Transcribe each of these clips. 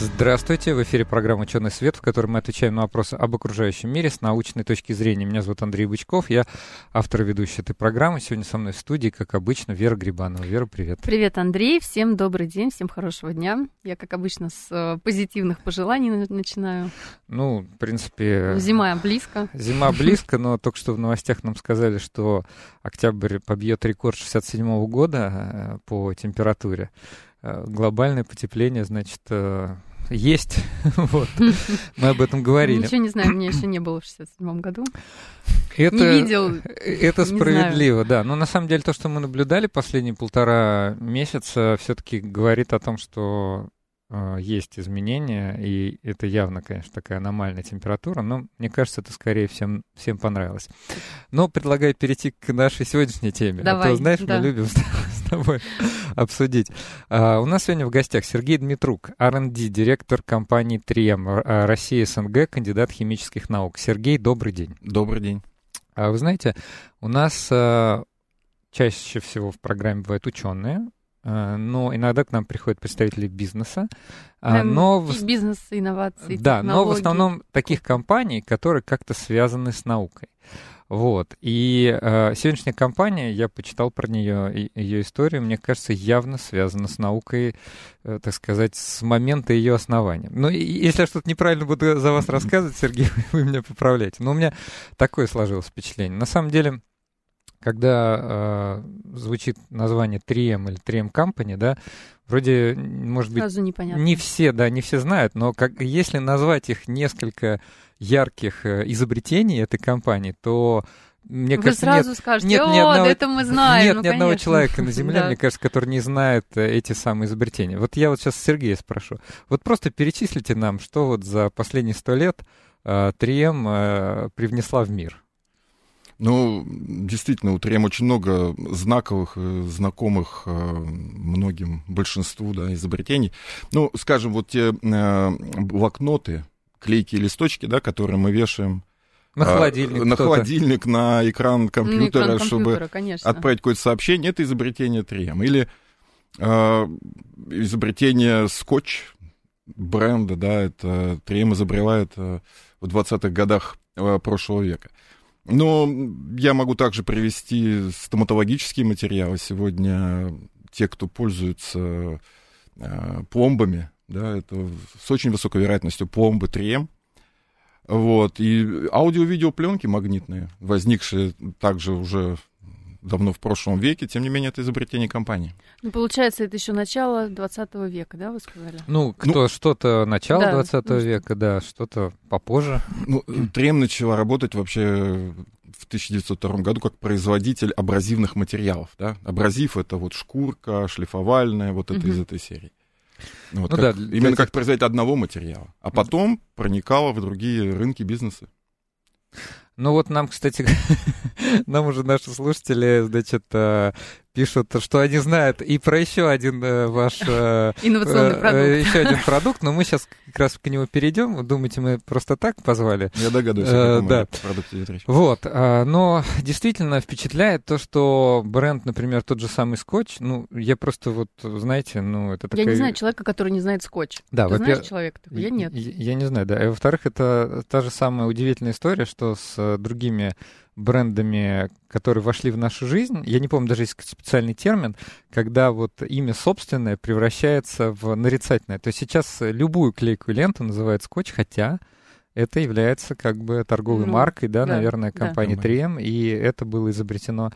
Здравствуйте, в эфире программа «Ученый свет», в которой мы отвечаем на вопросы об окружающем мире с научной точки зрения. Меня зовут Андрей Бычков, я автор и ведущий этой программы. Сегодня со мной в студии, как обычно, Вера Грибанова. Вера, привет. Привет, Андрей, всем добрый день, всем хорошего дня. Я, как обычно, с э, позитивных пожеланий начинаю. Ну, в принципе... Зима близко. Зима близко, но только что в новостях нам сказали, что октябрь побьет рекорд 67 -го года э, по температуре. Э, глобальное потепление, значит, э, есть. вот. Мы об этом говорили. Ничего не знаю, мне еще не было в 67 году. Это, не видел. Это справедливо, да. Но на самом деле то, что мы наблюдали последние полтора месяца, все-таки говорит о том, что есть изменения, и это явно, конечно, такая аномальная температура, но мне кажется, это скорее всем, всем понравилось. Но предлагаю перейти к нашей сегодняшней теме. Давай, а то, знаешь, да. мы любим с тобой обсудить. А, у нас сегодня в гостях Сергей Дмитрук, R&D, директор компании 3М а, Россия СНГ, кандидат химических наук. Сергей, добрый день. Добрый день. А вы знаете, у нас а, чаще всего в программе бывают ученые, а, но иногда к нам приходят представители бизнеса. а, Эм, но в... бизнес, инновации, Да, но в технологии. основном таких компаний, которые как-то связаны с наукой. Вот. И э, сегодняшняя компания, я почитал про нее, ее историю, мне кажется, явно связана с наукой, э, так сказать, с момента ее основания. Ну, и, если я что-то неправильно буду за вас рассказывать, Сергей, вы меня поправляете. Но у меня такое сложилось впечатление. На самом деле, когда э, звучит название 3M или 3M Company, да, вроде, может быть, Сразу непонятно. не все, да, не все знают, но как, если назвать их несколько ярких э, изобретений этой компании, то мне Вы кажется, сразу нет, скажете, нет о, ни одного- да это мы знаем. нет ну, ни одного конечно. человека на Земле, Да. мне кажется, который не знает э, эти самые изобретения. Вот я вот сейчас Сергея спрошу. Вот просто перечислите нам, что вот за последние сто лет э, 3М э, привнесла в мир. Ну, действительно, у 3М очень много знаковых, э, знакомых э, многим, большинству да, изобретений. Ну, скажем, вот те э, блокноты, клейкие листочки, да, которые мы вешаем На а, холодильник. на кто-то. холодильник, на экран компьютера, экран чтобы компьютера, конечно. отправить какое-то сообщение, это изобретение 3М. Или э, изобретение скотч бренда, да, это 3М изобрела это в 20-х годах прошлого века. Но я могу также привести стоматологические материалы. Сегодня те, кто пользуется э, пломбами, да, это с очень высокой вероятностью пломбы 3М. Вот. И аудио-видео пленки магнитные, возникшие также уже давно в прошлом веке, тем не менее, это изобретение компании. Ну, получается, это еще начало 20 века, да, вы сказали? Ну, кто что-то начало Да, 20 ну, века, да, что-то попозже. Ну, 3М начала работать вообще в 1902 году как производитель абразивных материалов. Да? Абразив — это вот шкурка, шлифовальная, вот это Мгм. из этой серии. Вот Ну как- да, именно этих- как производитель одного материала. А потом проникала в другие рынки бизнеса. Ну вот нам, кстати, нам уже наши слушатели, значит, э, пишут, что они знают и про еще один э, ваш э, Инновационный э, продукт. еще один продукт, но мы сейчас как раз к нему перейдем. Думаете, мы просто так позвали? Я догадываюсь, о каком да. продукте идет речь. Вот, а, но действительно впечатляет то, что бренд, например, тот же самый скотч, ну, я просто вот, знаете, ну, это такая... Я не знаю человека, который не знает скотч. Да, Ты во-первых, знаешь человека? Я нет. Я, я не знаю, да. И, во-вторых, это та же самая удивительная история, что с другими брендами, которые вошли в нашу жизнь, я не помню, даже есть специальный термин, когда вот имя собственное превращается в нарицательное. То есть сейчас любую клейкую ленту называют скотч, хотя это является как бы торговой Ну, маркой, да, да, наверное, да. компании Нормально. 3M, и это было изобретено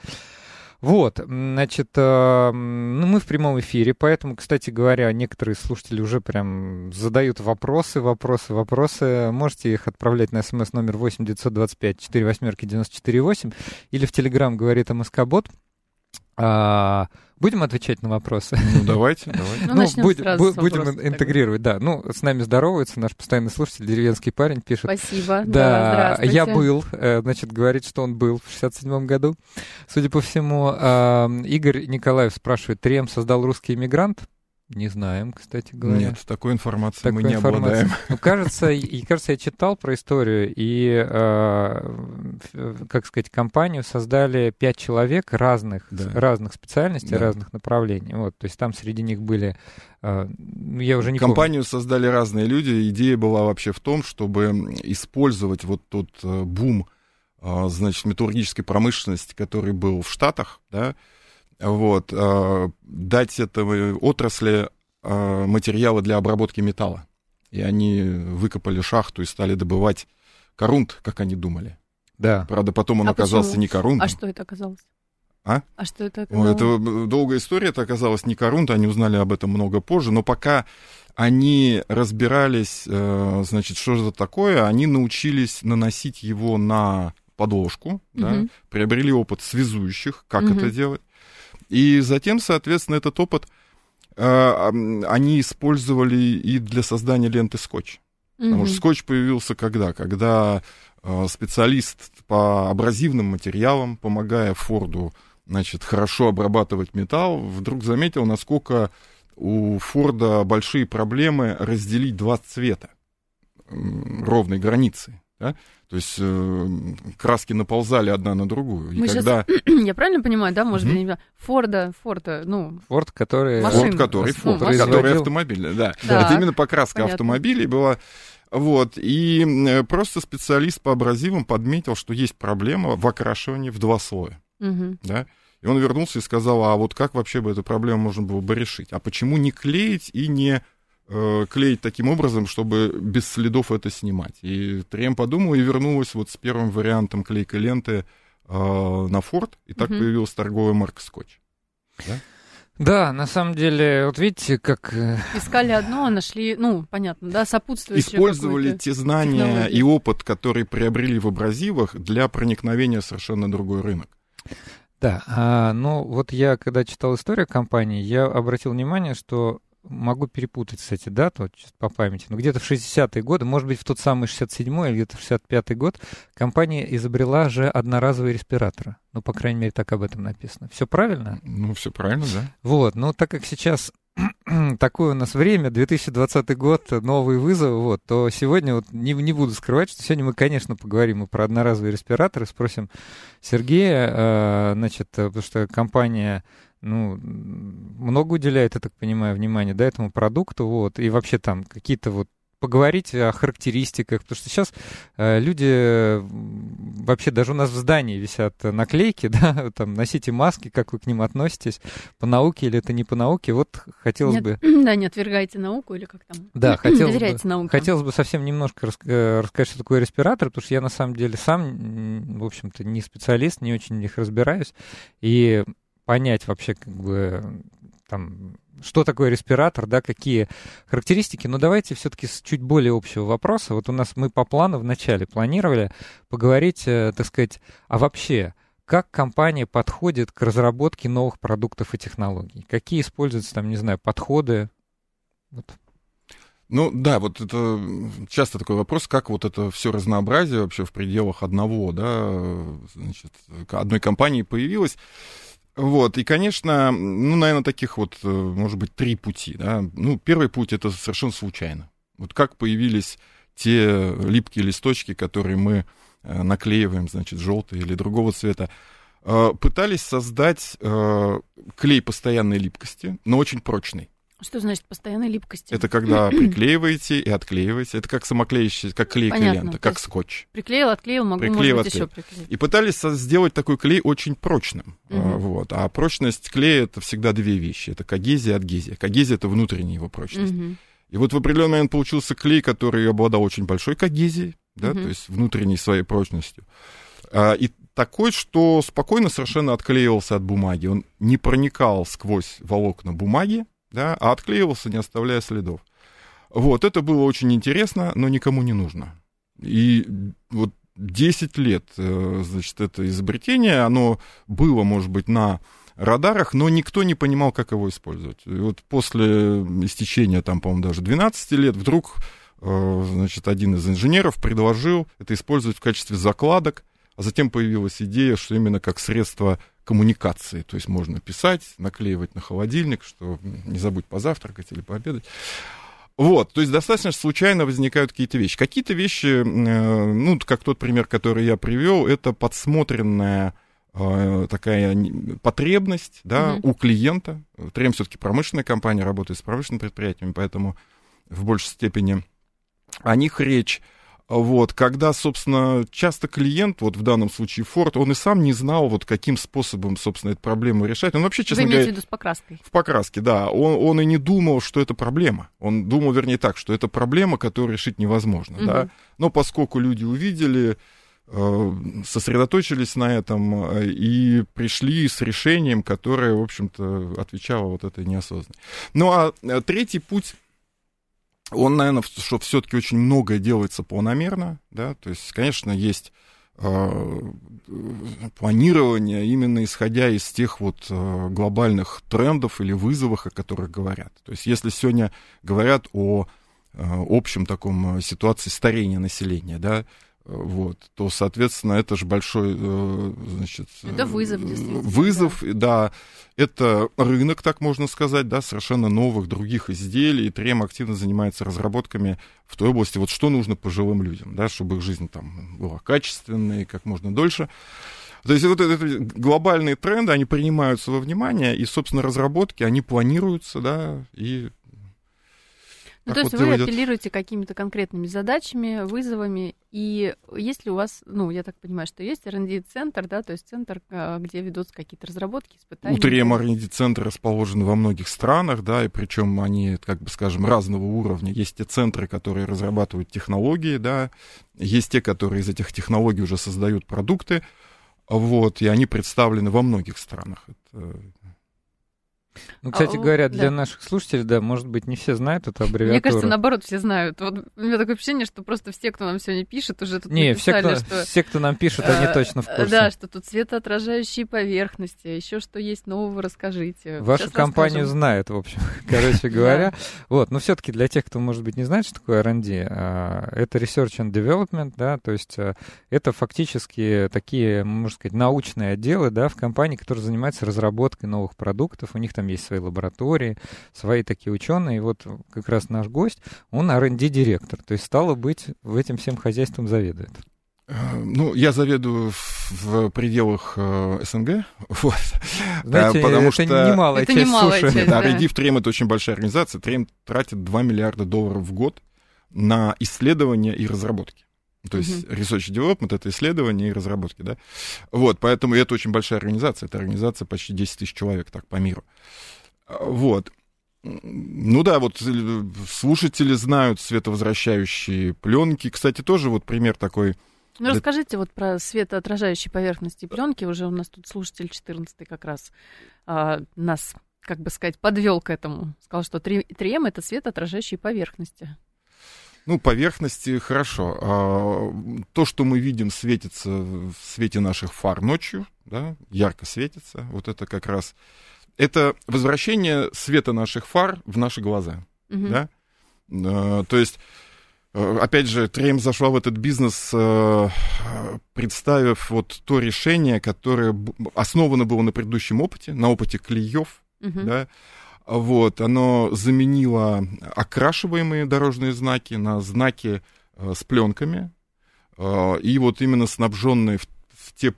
вот, значит, э, ну, мы в прямом эфире, поэтому, кстати говоря, некоторые слушатели уже прям задают вопросы, вопросы, вопросы. Можете их отправлять на смс номер 8 925 4 восьмерки 94 8 или в Телеграм говорит МСК-бот. А, Будем отвечать на вопросы? Ну, давайте, давайте. Ну, начнем будем, сразу будем вопроса интегрировать, да. Ну, с нами здоровается наш постоянный слушатель, деревенский парень, пишет. Спасибо. Да, здравствуйте. я был, э, значит, говорит, что он был в 67-м году. Судя по всему, а, Игорь Николаев спрашивает, Трем создал русский иммигрант? Не знаем, кстати говоря. Нет, такой информации Такой мы не информации. обладаем. Ну, кажется, и, кажется, я читал про историю, и, э, как сказать, компанию создали пять человек разных, Да. разных специальностей, Да. разных направлений. Вот, то есть там среди них были, э, ну, я уже не помню. Компанию создали разные люди. Идея была вообще в том, чтобы использовать вот тот э, бум, а, значит, металлургической промышленности, который был в Штатах, да, вот, а, дать этой отрасли а, материалы для обработки металла. И они выкопали шахту и стали добывать корунт, как они думали. Да. Правда, потом он А оказался почему? не корунтом. А что это оказалось? А? А что это оказалось? это долгая история, это оказалось не корунт, они узнали об этом много позже, но пока они разбирались, э, значит, что же это такое, они научились наносить его на подложку, да, Мгм. приобрели опыт связующих, как Мгм. это делать, и затем, соответственно, этот опыт м, они использовали и для создания ленты скотч. Потому Мгм. что скотч появился когда? Когда э, специалист по абразивным материалам, помогая Форду, значит, хорошо обрабатывать металл, вдруг заметил, насколько у Форда большие проблемы разделить два цвета ровной границы. Да? То есть э, краски наползали одна на другую. И Мы когда Я правильно понимаю, да, может быть, знаю, Форда, Форда, ну, Форд, который... Машина. Форд, который, Ну, Форд, машина. который производил- автомобильный, да. Так, Это именно покраска понятно. автомобилей была. Вот, и э, просто специалист по абразивам подметил, что есть проблема в окрашивании в два слоя, мгм. да. И он вернулся и сказал, а вот как вообще бы эту проблему можно было бы решить? А почему не клеить и не клеить таким образом, чтобы без следов это снимать? И Трем подумал и вернулась вот с первым вариантом клейкой ленты э, на Форд, и так Мгм. появилась торговая марка Скотч. Да, на самом деле, вот видите, как... э, Искали одно, а нашли, ну, понятно, да, сопутствующее использовали те знания технологию. и опыт, который приобрели в абразивах для проникновения в совершенно другой рынок. Да, а, ну вот я, когда читал историю компании, я обратил внимание, что могу перепутать, кстати, дату, по памяти, но где-то в 60-е годы, может быть, в тот самый 67-й или где-то в 65-й год, компания изобрела же одноразовые респираторы. Ну, по крайней мере, так об этом написано. Все правильно? Ну, все правильно, да? Вот, но так как сейчас такое у нас время, 2020 год, новые вызовы, вот, то сегодня вот не, не буду скрывать, что сегодня мы, конечно, поговорим и про одноразовые респираторы, спросим Сергея, э, значит, э, потому что компания ну, много уделяет, я так понимаю, внимания, да, этому продукту, вот, и вообще там какие-то вот поговорить о характеристиках, потому что сейчас э, люди э, вообще даже у нас в здании висят наклейки, да, там носите маски, как вы к ним относитесь, по науке или это не по науке, вот хотелось Нет, бы, Да, не отвергайте науку или как там. да, хотелось бы, науке. хотелось бы совсем немножко рас- э, рассказать, что такое респиратор, потому что я на самом деле сам, в общем-то, не специалист, не очень в них разбираюсь, и понять вообще, как бы, там, что такое респиратор, да, какие характеристики. Но давайте все-таки с чуть более общего вопроса. Вот у нас мы по плану вначале планировали поговорить, э, так сказать, а вообще, как компания подходит к разработке новых продуктов и технологий? Какие используются там, не знаю, подходы? Вот. Ну да, вот это часто такой вопрос, как вот это все разнообразие вообще в пределах одного, да, значит, одной компании появилось. Вот, и, конечно, ну, наверное, таких вот, э, может быть, три пути, да. Ну, первый путь — это совершенно случайно. Вот как появились те липкие листочки, которые мы э, наклеиваем, значит, желтые или другого цвета, Э, пытались создать клей постоянной липкости, но очень прочный. Что значит постоянной липкости? Это когда приклеиваете и отклеиваете. Это как самоклеящая, как клейкая Понятно, лента, как скотч. Приклеил, отклеил, могу, Приклеил, может быть, еще отклеил. приклеить. И пытались сделать такой клей очень прочным. А, Вот. А прочность клея это всегда две вещи. Это когезия и адгезия. Когезия это внутренняя его прочность. Мгм. И вот в определенный момент получился клей, который обладал очень большой когезией, да, Мгм. то есть внутренней своей прочностью. А, и такой, что спокойно совершенно отклеивался от бумаги. Он не проникал сквозь волокна бумаги, да, а отклеивался, не оставляя следов. Вот, это было очень интересно, но никому не нужно. И вот 10 лет, э, значит, это изобретение, оно было, может быть, на радарах, но никто не понимал, как его использовать. И вот после истечения, там, по-моему, даже 12 лет, вдруг э, значит, один из инженеров предложил это использовать в качестве закладок, а затем появилась идея, что именно как средство коммуникации. То есть можно писать, наклеивать на холодильник, что не забудь позавтракать или пообедать. Вот, то есть достаточно случайно возникают какие-то вещи. Какие-то вещи, э, ну, как тот пример, который я привел, это подсмотренная э, такая потребность да, mm-hmm. у клиента. Трем все-таки промышленная компания, работает с промышленными предприятиями, поэтому в большей степени о них речь. Вот, когда, собственно, часто клиент, вот в данном случае Форд, он и сам не знал, вот каким способом, собственно, эту проблему решать. Он вообще, честно Вы говоря... в виду с покраской? В покраске, да. Он, он и не думал, что это проблема. Он думал, вернее, так, что это проблема, которую решить невозможно, угу. да. Но поскольку люди увидели, э, сосредоточились на этом э, и пришли с решением, которое, в общем-то, отвечало вот этой неосознанной. Ну, а э, третий путь он, наверное, что все-таки очень многое делается планомерно, да, то есть, конечно, есть э, планирование именно исходя из тех вот э, глобальных трендов или вызовов, о которых говорят. То есть, если сегодня говорят о э, общем таком ситуации старения населения, да, вот, то, соответственно, это же большой, э, значит... Это вызов, действительно. Вызов, да. да. Это рынок, так можно сказать, да, совершенно новых других изделий. И Трем активно занимается разработками в той области, вот что нужно пожилым людям, да, чтобы их жизнь там была качественной, как можно дольше. То есть вот эти глобальные тренды, они принимаются во внимание, и, собственно, разработки, они планируются, да, и ну, то есть вот вы идет... апеллируете какими-то конкретными задачами, вызовами, и есть ли у вас, ну, я так понимаю, что есть R&D-центр, да, то есть центр, а, где ведутся какие-то разработки, испытания? У ТРМ R&D-центр расположены во многих странах, да, и причем они, как бы скажем, разного уровня. Есть те центры, которые разрабатывают технологии, да, есть те, которые из этих технологий уже создают продукты, вот, и они представлены во многих странах. Это ну, кстати а, говоря, для да. наших слушателей, да, может быть, не все знают эту аббревиатуру. Мне кажется, наоборот, все знают. Вот у меня такое ощущение, что просто все, кто нам сегодня пишет, уже тут не, написали, все, кто, что... все, кто нам пишет, они а, точно в курсе. Да, что тут светоотражающие поверхности, еще что есть нового, расскажите. Вашу Сейчас компанию расскажем. знают, в общем, короче говоря. Вот, но все-таки для тех, кто, может быть, не знает, что такое R&D, а, это Research and Development, да, то есть это фактически такие, можно сказать, научные отделы, да, в компании, которые занимаются разработкой новых продуктов, у них там есть свои лаборатории, свои такие ученые. И вот как раз наш гость, он R&D-директор, то есть стало быть, в этим всем хозяйством заведует. Э, ну, я заведую в пределах э, СНГ, вот. Знаете, потому это что... немалая это часть немалая суши. Часть, да, да. в Трем это очень большая организация. Трем тратит 2 миллиарда долларов в год на исследования и разработки. То есть uh-huh. Research Development — это исследования и разработки, да? Вот, поэтому это очень большая организация. Это организация почти 10 тысяч человек так по миру. Вот. Ну да, вот э, слушатели знают световозвращающие пленки. Кстати, тоже вот пример такой. Ну, расскажите вот про светоотражающие поверхности пленки. Уже у нас тут слушатель 14 как раз а, нас, как бы сказать, подвел к этому. Сказал, что 3М это светоотражающие поверхности. Ну, поверхности хорошо. А, то, что мы видим, светится в свете наших фар ночью, да, ярко светится. Вот это как раз это возвращение света наших фар в наши глаза. Угу. Да? А, то есть, э, опять же, Трейм зашла в этот бизнес, э, представив вот то решение, которое основано было на предыдущем опыте, на опыте клеев, угу. да, вот, оно заменило окрашиваемые дорожные знаки на знаки э, с пленками, и вот именно снабженные в, в те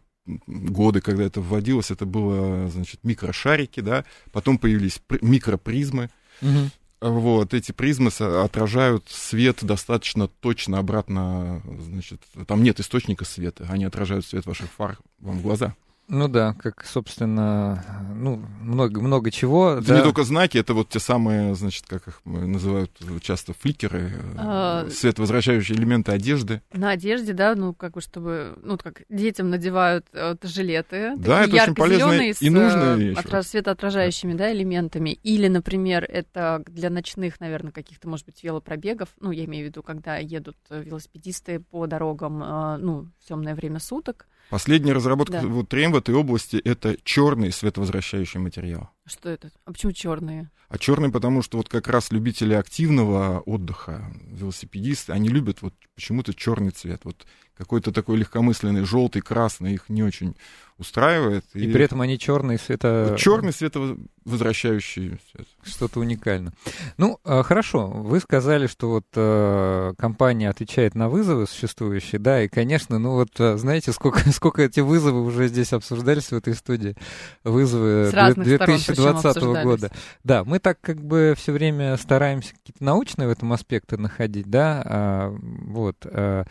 годы, когда это вводилось, это было, значит, микрошарики, да, потом появились микропризмы, угу. Вот, эти призмы отражают свет достаточно точно обратно, значит, там нет источника света, они отражают свет ваших фар вам в глаза. Ну да, как, собственно, ну, много, много чего. Это да. не только знаки, это вот те самые, значит, как их называют часто фликеры, а... световозвращающие элементы одежды. На одежде, да, ну, как бы, чтобы, ну, как детям надевают вот, жилеты. Да, это очень полезно и нужно. Э, отра- светоотражающими, да. да, элементами. Или, например, это для ночных, наверное, каких-то, может быть, велопробегов. Ну, я имею в виду, когда едут велосипедисты по дорогам, э, ну, в темное время суток Последняя разработка да. вот трем в этой области это черный световозвращающий материал. Что это? А почему черные? А черный, потому что вот как раз любители активного отдыха, велосипедисты, они любят вот почему-то черный цвет. Вот какой-то такой легкомысленный желтый, красный их не очень устраивает. И, и при этом они черные света... Черный световозвращающий цвет. Что-то уникально. Ну, а, хорошо, вы сказали, что вот э, компания отвечает на вызовы существующие, да, и, конечно, ну вот, э, знаете, сколько, сколько эти вызовы уже здесь обсуждались в этой студии, вызовы 2020 года. Да, мы так как бы все время стараемся какие-то научные в этом аспекты находить, да, а, вот, а,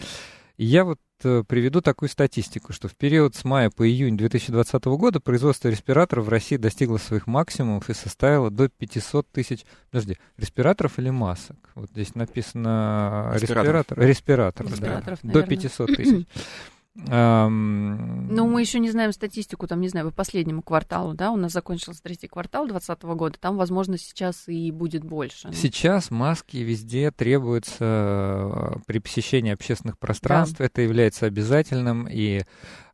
я вот приведу такую статистику, что в период с мая по июнь 2020 года производство респираторов в России достигло своих максимумов и составило до 500 тысяч... Подожди, респираторов или масок? Вот здесь написано респиратор. Респираторов, респираторов да. До 500 тысяч. Ну, мы еще не знаем статистику, там, не знаю, по последнему кварталу, да, у нас закончился третий квартал 2020 года, там, возможно, сейчас и будет больше. Сейчас маски везде требуются э, при посещении общественных пространств, да. это является обязательным, и...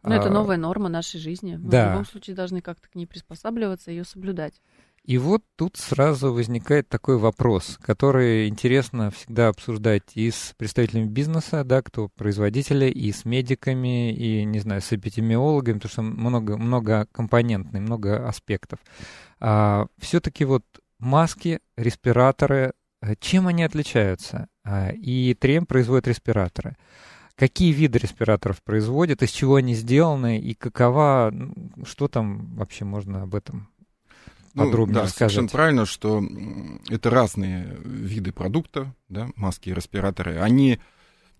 Ну, это а, новая норма нашей жизни. Мы да. в любом случае должны как-то к ней приспосабливаться и ее соблюдать. И вот тут сразу возникает такой вопрос, который интересно всегда обсуждать и с представителями бизнеса, да, кто производители, и с медиками, и, не знаю, с эпидемиологами, потому что много, много компонентный, много аспектов. А, все-таки вот маски, респираторы, э, чем они отличаются? А, и 3 производит респираторы. Какие виды респираторов производят, из чего они сделаны, и какова, что там вообще можно об этом подробнее ну, да, сказать. совершенно правильно, что это разные виды продукта, да, маски и респираторы. Они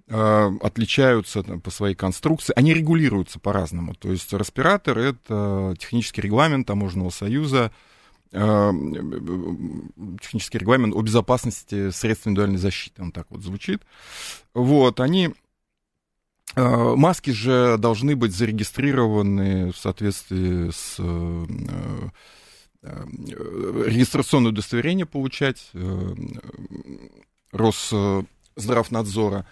э, отличаются там, по своей конструкции, они регулируются по-разному. То есть респиратор — это технический регламент таможенного союза, э, технический регламент о безопасности средств индивидуальной защиты, он так вот звучит. Вот, они э, Маски же должны быть зарегистрированы в соответствии с регистрационное удостоверение получать э, Росздравнадзора.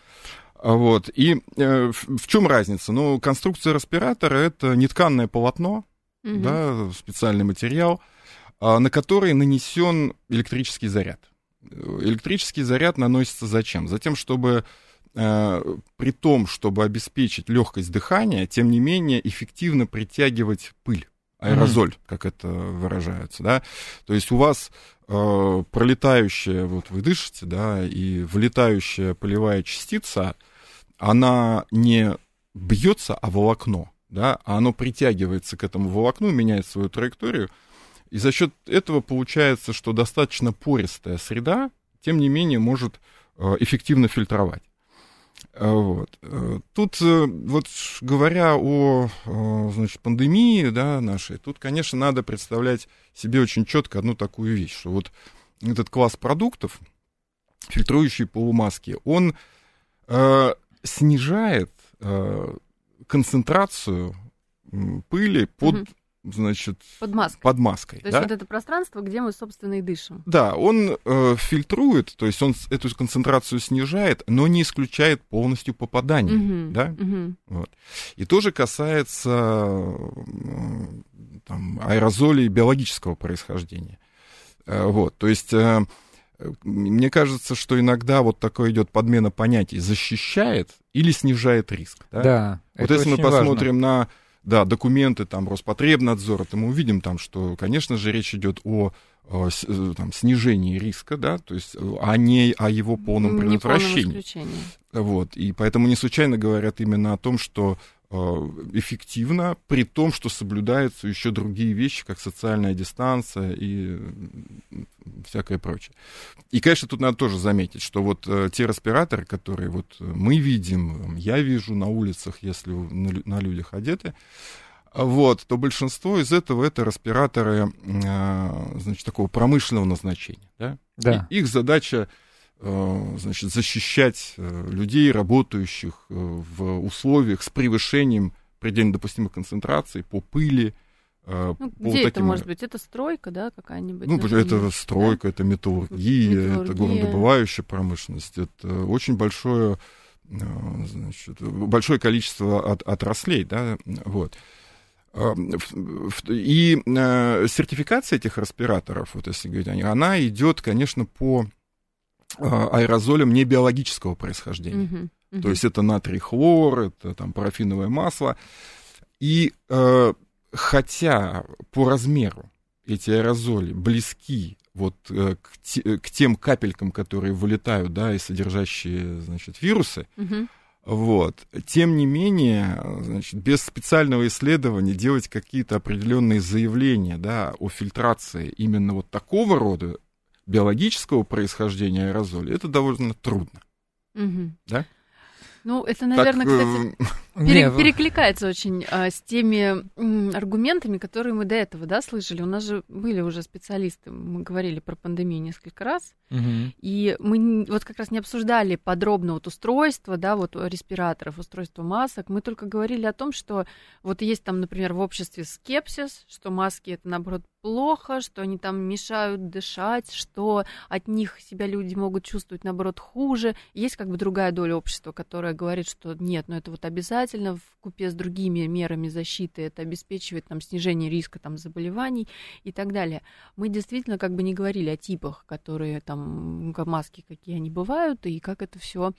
Вот. И э, в чем разница? Ну, конструкция респиратора это нетканное полотно, угу. да, специальный материал, а, на который нанесен электрический заряд. Электрический заряд наносится зачем? Затем, чтобы при том, чтобы обеспечить легкость дыхания, тем не менее эффективно притягивать пыль аэрозоль, mm-hmm. как это выражается, да. То есть у вас э, пролетающая, вот вы дышите, да, и вылетающая полевая частица, она не бьется о волокно, да, а оно притягивается к этому волокну, меняет свою траекторию, и за счет этого получается, что достаточно пористая среда, тем не менее, может э, эффективно фильтровать. Э, вот. Э, тут, э, вот говоря о значит, пандемии да, нашей, тут, конечно, надо представлять себе очень четко одну такую вещь, что вот этот класс продуктов, фильтрующие полумаски, он э, снижает э, концентрацию пыли под значит, под маской. Под маской то да? есть вот это пространство, где мы, собственно, и дышим. Да, он э, фильтрует, то есть он эту концентрацию снижает, но не исключает полностью попадание. Угу, да? угу. Вот. И тоже касается э, там, аэрозолей биологического происхождения. Э, вот, то есть... Э, мне кажется, что иногда вот такое идет подмена понятий защищает или снижает риск. Да. да вот если мы посмотрим важно. на да, документы там Роспотребнадзора, то мы увидим там, что, конечно же, речь идет о э, там, снижении риска, да, то есть, э, а не о его полном предотвращении. Вот, и поэтому не случайно говорят именно о том, что э, эффективно, при том, что соблюдаются еще другие вещи, как социальная дистанция и всякое прочее. И, конечно, тут надо тоже заметить, что вот э, те респираторы, которые вот мы видим, я вижу на улицах, если на, людях одеты, вот, то большинство из этого это респираторы, э, значит, такого промышленного назначения, да? Да. И их задача э, значит, защищать э, людей, работающих э, в условиях с превышением предельно допустимых концентраций по пыли, Э, ну, где таким... это может быть? Это стройка, да, какая-нибудь? Ну, например? это стройка, да? это металлургия, металлургия, это горнодобывающая промышленность, это очень большое значит, большое количество от, отраслей, да, вот. И сертификация этих респираторов, вот если говорить о них, она идет, конечно, по аэрозолям не биологического происхождения. Uh-huh, uh-huh. То есть это натрий хлор, это там парафиновое масло. И э, хотя по размеру эти аэрозоли близки вот э, к, те, к тем капелькам, которые вылетают, да, и содержащие, значит, вирусы, угу. вот, тем не менее, значит, без специального исследования делать какие-то определенные заявления, да, о фильтрации именно вот такого рода биологического происхождения аэрозоля, это довольно трудно, угу. да? Ну, это, наверное, так, кстати, пере, перекликается очень а, с теми м, аргументами, которые мы до этого, да, слышали. У нас же были уже специалисты, мы говорили про пандемию несколько раз, угу. и мы вот как раз не обсуждали подробно вот устройство, да, вот респираторов, устройство масок. Мы только говорили о том, что вот есть там, например, в обществе скепсис, что маски это наоборот плохо, что они там мешают дышать, что от них себя люди могут чувствовать, наоборот, хуже. Есть как бы другая доля общества, которая говорит, что нет, но ну это вот обязательно в купе с другими мерами защиты, это обеспечивает там снижение риска там заболеваний и так далее. Мы действительно как бы не говорили о типах, которые там, маски какие они бывают, и как это все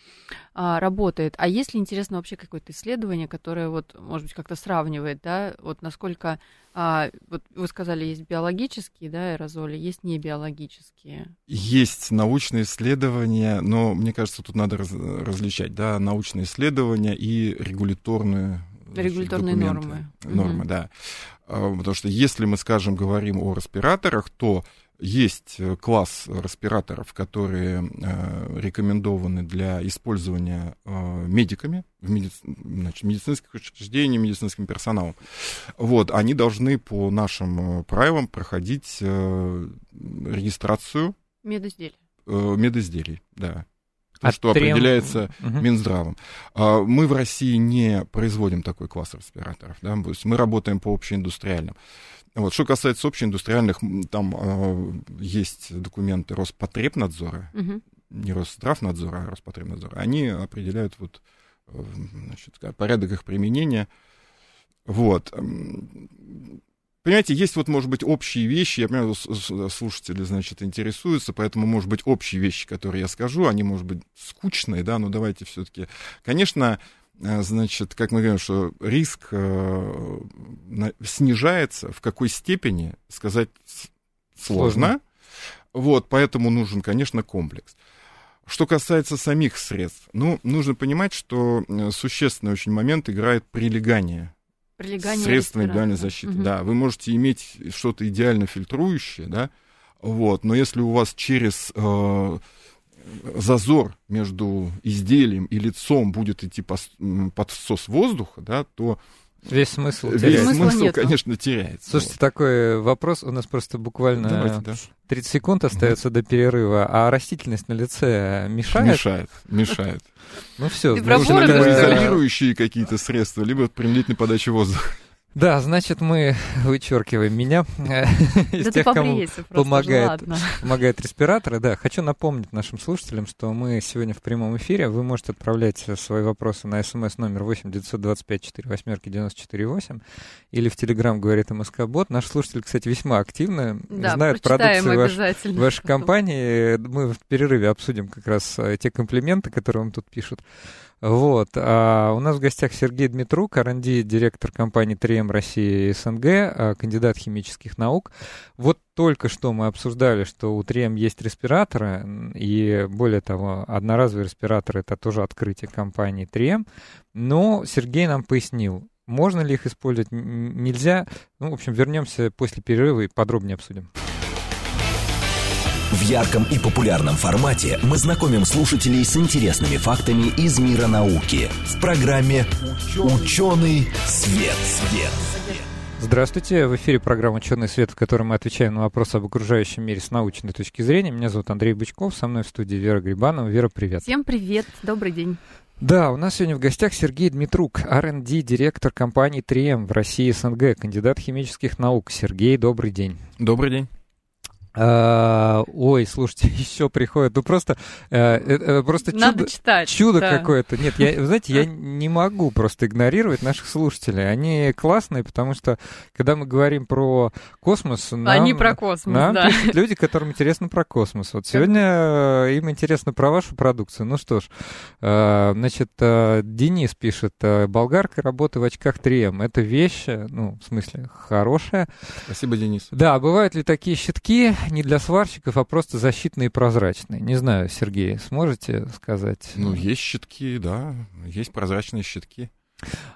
а, работает. А есть ли интересно вообще какое-то исследование, которое вот, может быть, как-то сравнивает, да, вот насколько а, вот вы сказали, есть биологические да, аэрозоли, есть небиологические. Есть научные исследования, но мне кажется, тут надо раз, различать да, научные исследования и регуляторные Регуляторные документы, нормы. Нормы, угу. да. А, потому что если мы, скажем, говорим о респираторах, то есть э, класс респираторов, которые э, рекомендованы для использования э, медиками, в меди... значит, медицинских учреждениях, медицинским персоналом. Вот, они должны по нашим правилам проходить регистрацию медизделий. Медизделий, да. То, что трем... определяется угу. Минздравом. А, мы в России не производим такой класс респираторов. Да? То есть мы работаем по общеиндустриальным. Вот. Что касается общеиндустриальных, там э, есть документы Роспотребнадзора, угу. не Росздравнадзора, а Роспотребнадзора. Они определяют вот, значит, порядок их применения. Вот. Понимаете, есть вот, может быть, общие вещи, я понимаю, слушатели, значит, интересуются, поэтому, может быть, общие вещи, которые я скажу, они, может быть, скучные, да, но давайте все-таки, конечно, Э, значит, как мы говорим, что риск э, снижается, в какой степени, сказать сложно. сложно. Вот, поэтому нужен, конечно, комплекс. Что касается самих средств, ну, нужно понимать, что э, существенный очень момент играет прилегание. Прилегание средств индивидуальной защиты. Угу. Да, вы можете иметь что-то идеально фильтрующее, да, вот, но если у вас через э, зазор между изделием и лицом будет идти под всос воздуха, да, то Весь смысл Весь теряется. смысл, конечно, теряется. Слушайте, вот. такой вопрос. У нас просто буквально Давайте, да. 30 секунд остается угу. до перерыва. А растительность на лице мешает? Мешает, мешает. Ну все. Либо изолирующие какие-то средства, либо принудительной подачи воздуха. Да, значит, мы вычеркиваем меня из тех, кому помогает, респираторы. Да, хочу напомнить нашим слушателям, что мы сегодня в прямом эфире. Вы можете отправлять свои вопросы на смс номер 8 925 4 восьмерки 94 8 или в Телеграм говорит МСК Бот. Наши слушатели, кстати, весьма активны, да, знают продукцию ваш, вашей компании. Мы в перерыве обсудим как раз э, те комплименты, которые вам тут пишут. Вот. А у нас в гостях Сергей Дмитрук, R&D, директор компании 3М России и СНГ, а, кандидат химических наук. Вот только что мы обсуждали, что у 3М есть респираторы, и более того, одноразовые респираторы — это тоже открытие компании 3М. Но Сергей нам пояснил, можно ли их использовать, нельзя. Ну, в общем, вернемся после перерыва и подробнее обсудим. В ярком и популярном формате мы знакомим слушателей с интересными фактами из мира науки в программе «Ученый свет». свет. Здравствуйте, в эфире программа «Ученый свет», в которой мы отвечаем на вопросы об окружающем мире с научной точки зрения. Меня зовут Андрей Бычков, со мной в студии Вера Грибанова. Вера, привет. Всем привет, добрый день. Да, у нас сегодня в гостях Сергей Дмитрук, R&D, директор компании 3М в России СНГ, кандидат химических наук. Сергей, добрый день. Добрый день. А, ой, слушайте, еще приходит. Ну просто, э, просто Надо чудо, читать. чудо да. какое-то. Нет, я, вы знаете, я не могу просто игнорировать наших слушателей. Они классные, потому что когда мы говорим про космос, нам, Они про космос, нам да. пишут люди, которым интересно про космос. Вот сегодня э, им интересно про вашу продукцию. Ну что ж, э, значит, э, Денис пишет, э, болгарка работы в очках 3М. Это вещь, э, ну, в смысле, хорошая. Спасибо, Денис. Да, бывают ли такие щитки не для сварщиков, а просто защитные и прозрачные? Не знаю, Сергей, сможете сказать? Ну, есть щитки, да, есть прозрачные щитки.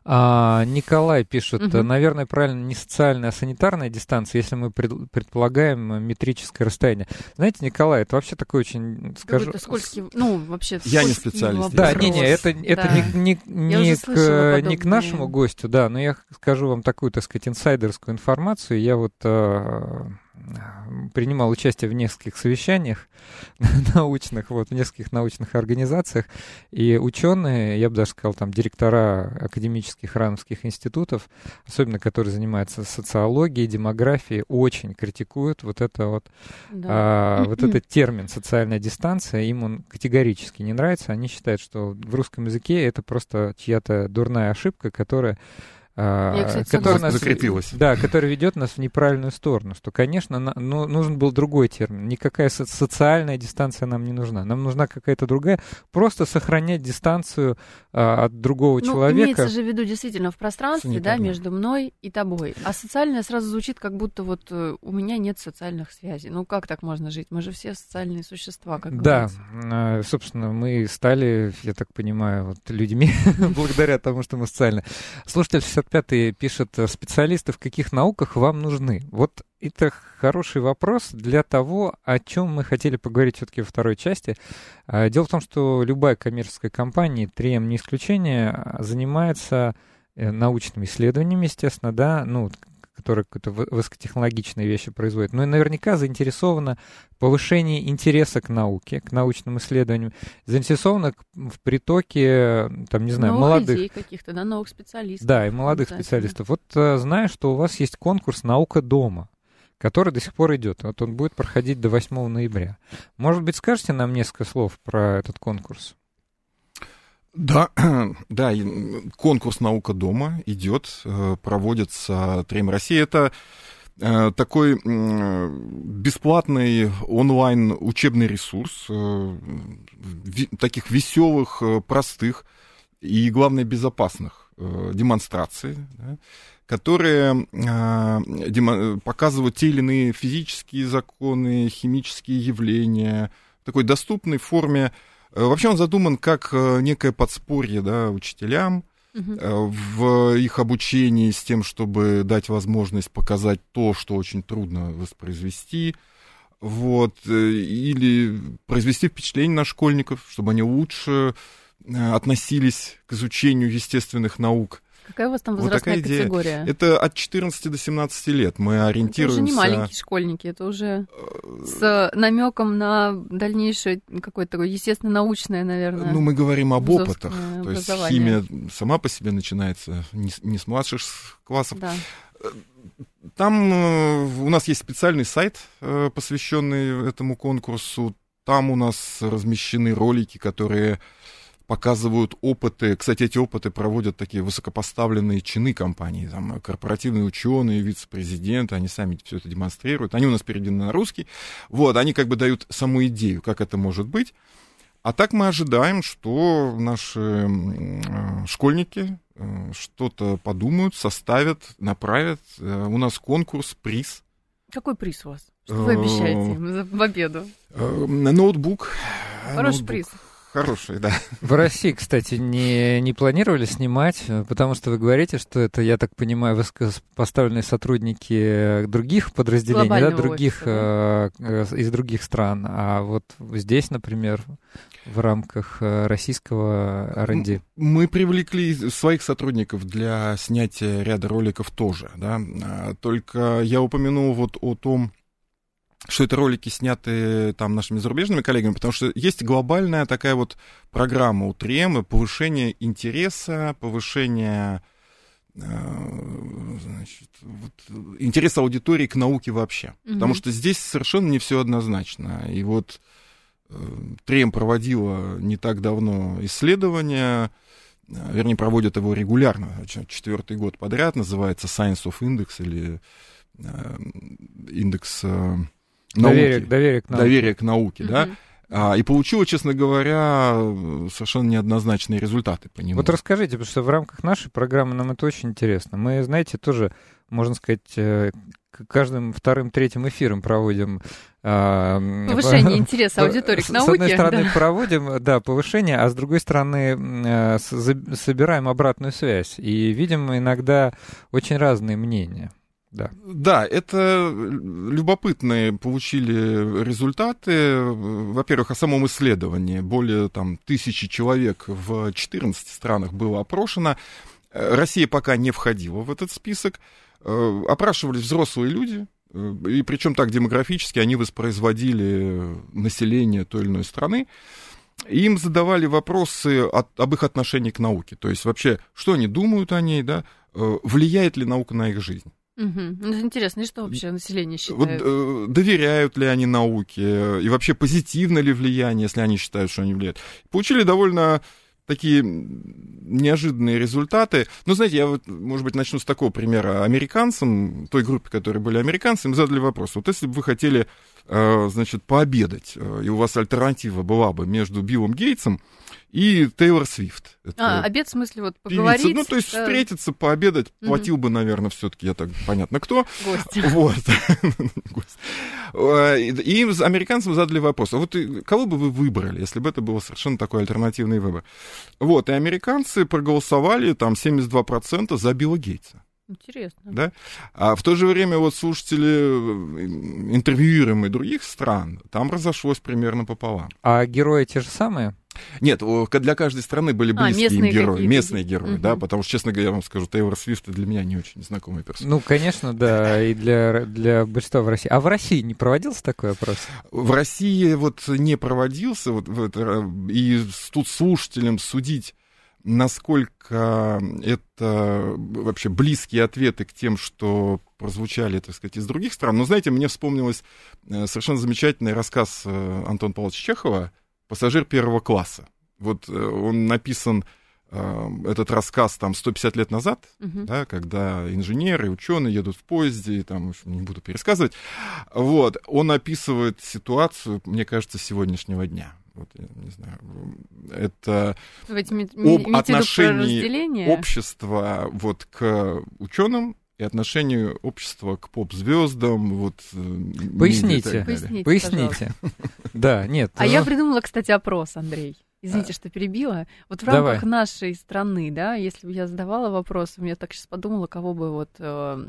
А, Николай пишет, Мгм. наверное, правильно не социальная, а санитарная дистанция, если мы пред- предполагаем метрическое расстояние. Знаете, Николай, это вообще такой очень, скажу... Скользкий, ну, вообще... Я не специалист, Да, не-не, это, это Да. не, не, не, уже к, слышала не к нашему гостю, да, но я скажу вам такую, так сказать, инсайдерскую информацию. Я вот э, принимал участие в нескольких совещаниях научных, вот, в нескольких научных организациях, и ученые, я бы даже сказал, там, директора академических рановских институтов, особенно которые занимаются социологией, демографией, очень критикуют вот это вот Да. а, вот этот термин социальная дистанция, им он категорически не нравится. Они считают, что в русском языке это просто чья-то дурная ошибка, которая Я, кстати, которая согласна. нас, Закрепилась. Да, которая ведет нас в неправильную сторону. Что, конечно, на- ну, нужен был другой термин. Никакая со- социальная дистанция нам не нужна. Нам нужна какая-то другая. Просто сохранять дистанцию а, от другого Ну, человека. имеется же в виду действительно в пространстве, да, между мной и тобой. А социальное сразу звучит, как будто вот э, у меня нет социальных связей. Ну как так можно жить? Мы же все социальные существа, как Да, говорится. а, собственно, мы стали, я так понимаю, вот людьми благодаря тому, что мы социальны. Слушатель 65-й пишет, специалисты в каких науках вам нужны? Вот это хороший вопрос для того, о чем мы хотели поговорить все-таки во второй части. А, Дело в том, что любая коммерческая компания, 3М не исключение, а, занимается э, научными исследованиями, естественно, да, ну, вот, которые какие-то вы- высокотехнологичные вещи производят, но и наверняка заинтересована в повышении интереса к науке, к научным исследованиям, заинтересована в притоке, там, не знаю, Новых молодых, каких-то, да, новых специалистов. да, и молодых специалистов. Вот э, знаю, что у вас есть конкурс «Наука дома», который до сих пор идет. Вот он будет проходить до 8 ноября. Может быть, скажете нам несколько слов про этот конкурс? Да, да, конкурс «Наука дома» идет, э, проводится Трем России. Это э, такой бесплатный онлайн учебный ресурс, э, таких веселых, простых и, главное, безопасных демонстраций, да, которые показывают те или иные физические законы, химические явления в такой доступной форме. Э, Вообще он задуман как э, некое подспорье да, учителям э, в их обучении с тем, чтобы дать возможность показать то, что очень трудно воспроизвести, вот, или произвести впечатление на школьников, чтобы они лучше относились к изучению естественных наук. Какая у вас там Вот возрастная идея. категория? Это от 14 до 17 лет. Мы Это уже ориентируемся... не маленькие школьники, это уже э, с намеком на дальнейшее какое-то такое естественно-научное, наверное. Ну, мы говорим об опытах. То есть химия сама по себе начинается не с, не с младших классов. Да. Там э, у нас есть специальный сайт, э, посвященный этому конкурсу. Там у нас размещены ролики, которые показывают опыты. Кстати, эти опыты проводят такие высокопоставленные чины компании, там, корпоративные ученые, вице-президенты, они сами все это демонстрируют. Они у нас переведены на русский. Вот, они как бы дают саму идею, как это может быть. А так мы ожидаем, что наши э, школьники э, что-то подумают, составят, направят. Э, У нас конкурс, приз. Какой приз у вас? Что вы Э, обещаете им за победу? Э, Ноутбук. Хороший Ноутбук. приз. Хороший, да. В России, кстати, не, не планировали снимать, потому что вы говорите, что это, я так понимаю, высокопоставленные сотрудники других подразделений, да, других, офиса, э, э, из других стран. А вот здесь, например, в рамках э, российского R&D. Мы привлекли своих сотрудников для снятия ряда роликов тоже, да. А, Только я упомянул вот о том, что это ролики сняты там нашими зарубежными коллегами, потому что есть глобальная такая вот программа у 3М, повышение интереса, повышение значит, вот, интерес аудитории к науке вообще. Угу. Потому что здесь совершенно не все однозначно. И вот Трем проводила не так давно исследование, вернее, проводят его регулярно, четвертый год подряд, называется Science of Index или индекс науки. Доверие, доверие к науке. Доверие к науке, угу. да. А, и получила, честно говоря, совершенно неоднозначные результаты по нему. Вот расскажите, потому что в рамках нашей программы нам это очень интересно. Мы, знаете, тоже, можно сказать, э, каждым вторым, третьим эфиром проводим... А, повышение интереса аудитории к науке. С одной стороны, да. проводим, да, повышение, а с другой стороны, э, собираем обратную связь. И видим иногда очень разные мнения. Да. да, это любопытные получили результаты. Во-первых, о самом исследовании. Более там, тысячи человек в 14 странах было опрошено. Россия пока не входила в этот список. Э, опрашивались взрослые люди, э, и причем так демографически они воспроизводили население той или иной страны. им задавали вопросы от, об их отношении к науке. То есть вообще, что они думают о ней, да, э, влияет ли наука на их жизнь. Угу. Интересно, и что вообще население считает? Вот, э, доверяют ли они науке, и вообще позитивно ли влияние, если они считают, что они влияют. Получили довольно такие неожиданные результаты. Ну, знаете, я вот, может быть, начну с такого примера. Американцам, той группе, которые были американцами, задали вопрос. Вот если бы вы хотели, э, значит, пообедать, э, и у вас альтернатива была бы между Биллом Гейтсом и Тейлор Свифт. Это а, обед в смысле вот поговорить? Певица. Ну, то есть да. встретиться, пообедать, платил угу. бы, наверное, все таки я так понятно кто. Гость. Вот. И американцам задали вопрос, а вот кого бы вы выбрали, если бы это был совершенно такой альтернативный выбор? Вот, и американцы проголосовали, там, 72% за Билла Гейтса. Интересно. Да? А в то же время вот слушатели э, интервьюируемые других стран, там разошлось примерно пополам. А герои те же самые? Нет, для каждой страны были а, близкие а, им герои, местные герои, угу. да, потому что, честно говоря, я вам скажу, Тейлор Свифт для меня не очень знакомый персонаж. Ну, конечно, да, и для, для большинства в России. А в России не проводился такой опрос? В России вот не проводился, вот, вот и тут слушателям судить насколько это вообще близкие ответы к тем, что прозвучали, так сказать, из других стран. Но, знаете, мне вспомнилось э, совершенно замечательный рассказ э, Антона Павловича Чехова «Пассажир первого класса». Вот э, он написан этот рассказ там 150 лет назад, uh-huh. да, когда инженеры, ученые едут в поезде, и там, не буду пересказывать, вот, он описывает ситуацию, мне кажется, сегодняшнего дня вот, я не знаю, это об отношении общества вот к ученым и отношению общества к поп-звездам, вот... Э, Поясните, поясните, поясните. Да, нет. А я ну. придумала, кстати, опрос, Андрей. Извините, что перебила. Вот в рамках нашей страны, да, если бы я задавала вопрос, я так сейчас подумала, кого бы вот э,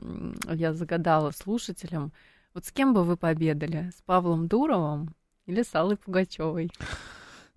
я загадала слушателям, вот с кем бы вы пообедали? С Павлом Дуровым или с Аллой Пугачевой.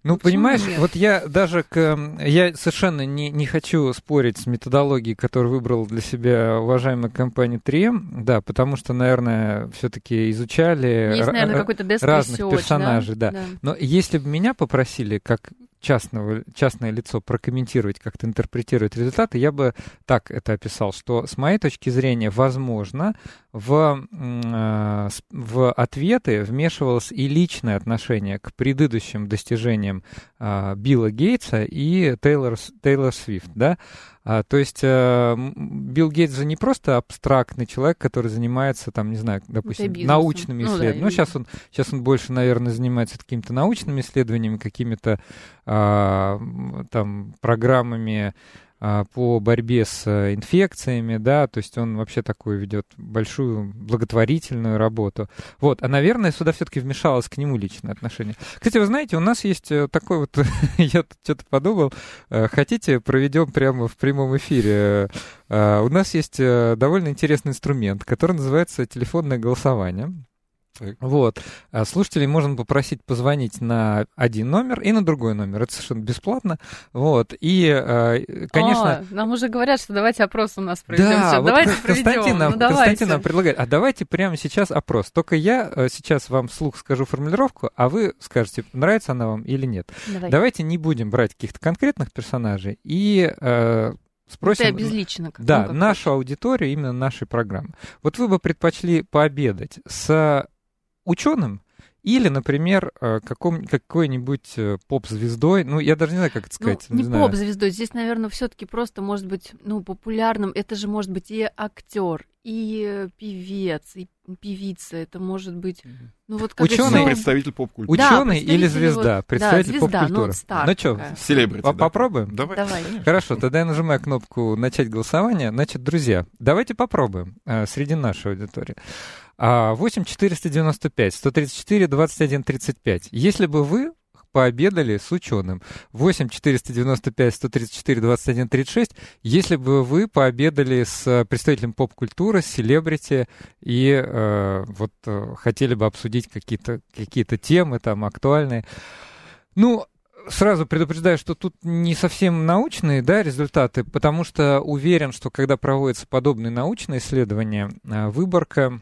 Ну, Почему понимаешь, нет? вот я даже к... Я совершенно не, не хочу спорить с методологией, которую выбрал для себя уважаемая компания 3 да, потому что, наверное, все-таки изучали Есть, наверное, какой-то разных персонажей, да? Да. да. Но если бы меня попросили, как частного, частное лицо прокомментировать, как-то интерпретировать результаты, я бы так это описал, что с моей точки зрения, возможно, в, э, в ответы вмешивалось и личное отношение к предыдущим достижениям э, Билла Гейтса и Тейлор, Тейлор Свифт, да, а, то есть а, Билл Гейтс же не просто абстрактный человек, который занимается, там, не знаю, допустим, научными исследованиями. Ну, да, ну сейчас он, сейчас он больше, наверное, занимается какими-то научными исследованиями, какими-то а, там программами по борьбе с э, инфекциями, да, то есть он вообще такую ведет большую благотворительную работу. Вот, а, наверное, сюда все-таки вмешалось к нему личное отношение. Кстати, вы знаете, у нас есть э, такой вот, я что-то подумал, э, хотите, проведем прямо в прямом эфире. У нас есть довольно интересный инструмент, который называется телефонное голосование. Вот. А слушателей можно попросить позвонить на один номер и на другой номер. Это совершенно бесплатно. Вот. И, а, конечно... О, нам уже говорят, что давайте опрос у нас проведем. Да, Все, вот давайте Константин, нам, ну, Константин нам предлагает. А давайте прямо сейчас опрос. Только я э, сейчас вам вслух скажу формулировку, а вы скажете, нравится она вам или нет. Давай. Давайте не будем брать каких-то конкретных персонажей и э, Спросим, Это обезлично. Как, да, ну, как нашу аудиторию, именно нашей программы. Вот вы бы предпочли пообедать с ученым или, например, э, каком, какой-нибудь э, поп-звездой, ну, я даже не знаю, как это сказать. Ну, не, знаю. поп-звездой, здесь, наверное, все-таки просто может быть, ну, популярным. Это же может быть и актер, и э, певец, и певица. Это может быть, ну, вот как Ученый, представитель поп-культуры. Ученый да, или звезда, вот, представитель да, звезда, поп-культуры. Ну, ну что, селебрити, да. попробуем? Давай. Давай. Хорошо, тогда я нажимаю кнопку «Начать голосование». Значит, друзья, давайте попробуем среди нашей аудитории. 8 495 134 21 35. Если бы вы пообедали с ученым. 8 495 134 21 36. Если бы вы пообедали с представителем поп-культуры, селебрити и э, вот э, хотели бы обсудить какие-то какие темы там актуальные. Ну, сразу предупреждаю, что тут не совсем научные да, результаты, потому что уверен, что когда проводятся подобные научные исследования, э, выборка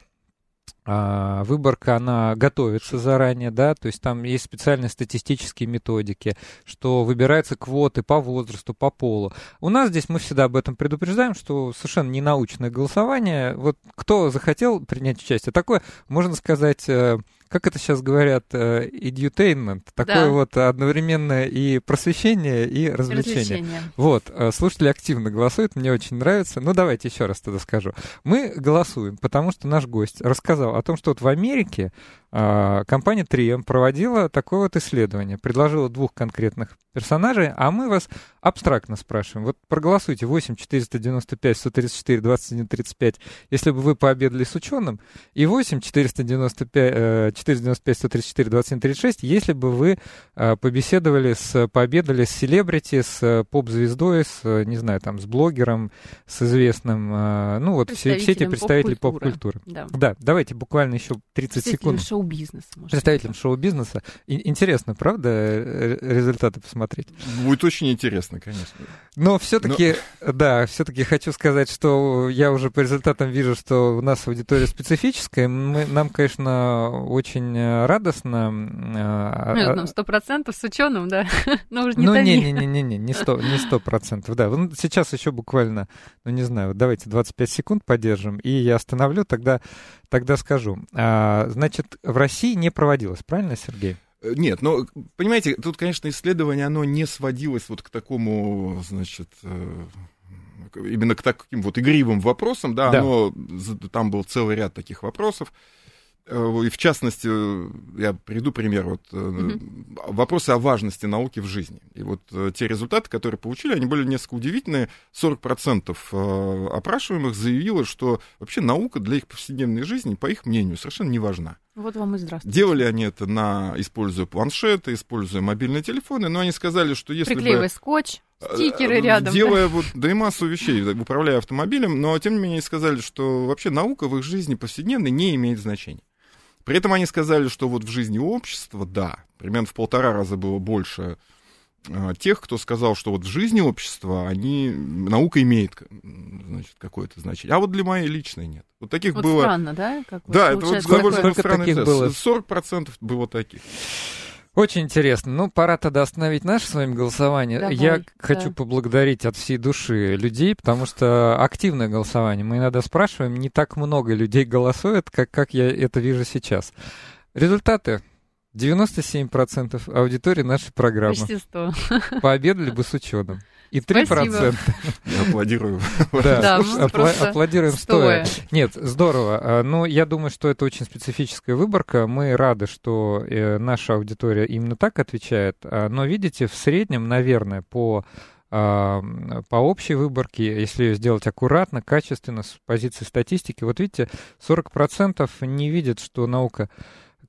выборка, она готовится заранее, да, то есть там есть специальные статистические методики, что выбираются квоты по возрасту, по полу. У нас здесь мы всегда об этом предупреждаем, что совершенно не научное голосование. Вот кто захотел принять участие, такое, можно сказать, э, как это сейчас говорят, э, edutainment, такое да. вот одновременно и просвещение, и развлечение. развлечение. Вот, э, слушатели активно голосуют, мне очень нравится. Ну, давайте еще раз тогда скажу. Мы голосуем, потому что наш гость рассказал о том, что вот в Америке а, компания 3M проводила такое вот исследование, предложила двух конкретных персонажей, а мы вас абстрактно спрашиваем. Вот проголосуйте 8 495 134 21 35, если бы вы пообедали с ученым, и 8 495, 495 134 21 36, если бы вы а, побеседовали с, пообедали с селебрити, с поп-звездой, с, не знаю, там, с блогером, с известным, ну вот все, все эти представители поп-культуры. Поп да. да, давайте буквально еще 30 секунд шоу-бизнеса. Представителем шоу-бизнеса. Интересно, правда, результаты посмотреть? Будет очень интересно, конечно. Но все-таки, Но... да, все-таки хочу сказать, что я уже по результатам вижу, что у нас аудитория специфическая. Мы, нам, конечно, очень радостно. А, ну, нам сто процентов с ученым, да. Но уже не Ну, не-не-не-не, не сто, не сто процентов, да. Сейчас еще буквально, ну, не знаю, давайте 25 секунд поддержим, и я остановлю, тогда, тогда скажу. А, значит, в России не проводилось, правильно, Сергей? Э, нет, но, понимаете, тут, конечно, исследование, оно не сводилось вот к такому, значит, э, именно к таким вот игривым вопросам, да, да. Оно, там был целый ряд таких вопросов. Э, и в частности, я приведу пример, вот, угу. вопросы о важности науки в жизни. И вот те результаты, которые получили, они были несколько удивительные. 40% опрашиваемых заявило, что вообще наука для их повседневной жизни, по их мнению, совершенно не важна. Вот вам и здравствуйте. Делали они это, на, используя планшеты, используя мобильные телефоны, но они сказали, что если Приклеивая бы... скотч, стикеры э, рядом. Делая да. вот, да и массу вещей, управляя автомобилем, но тем не менее сказали, что вообще наука в их жизни повседневной не имеет значения. При этом они сказали, что вот в жизни общества, да, примерно в полтора раза было больше тех, кто сказал, что вот в жизни общества они, наука имеет значит, какое-то значение, а вот для моей личной нет. Вот таких вот было... странно, да? Как да, это вот довольно странно. Было? 40% было таких. Очень интересно. Ну, пора тогда остановить наше с вами голосование. Давай, Я да. хочу поблагодарить от всей души людей, потому что активное голосование. Мы иногда спрашиваем, не так много людей голосует, как, как я это вижу сейчас. Результаты 97% аудитории нашей программы. Почти 100. Пообедали бы с ученым. И 3%. Спасибо. Я аплодирую. Да, апла- аплодируем стоя. стоя. Нет, здорово. А, ну, я думаю, что это очень специфическая выборка. Мы рады, что э, наша аудитория именно так отвечает. А, но, видите, в среднем, наверное, по а, по общей выборке, если ее сделать аккуратно, качественно, с позиции статистики, вот видите, 40% не видят, что наука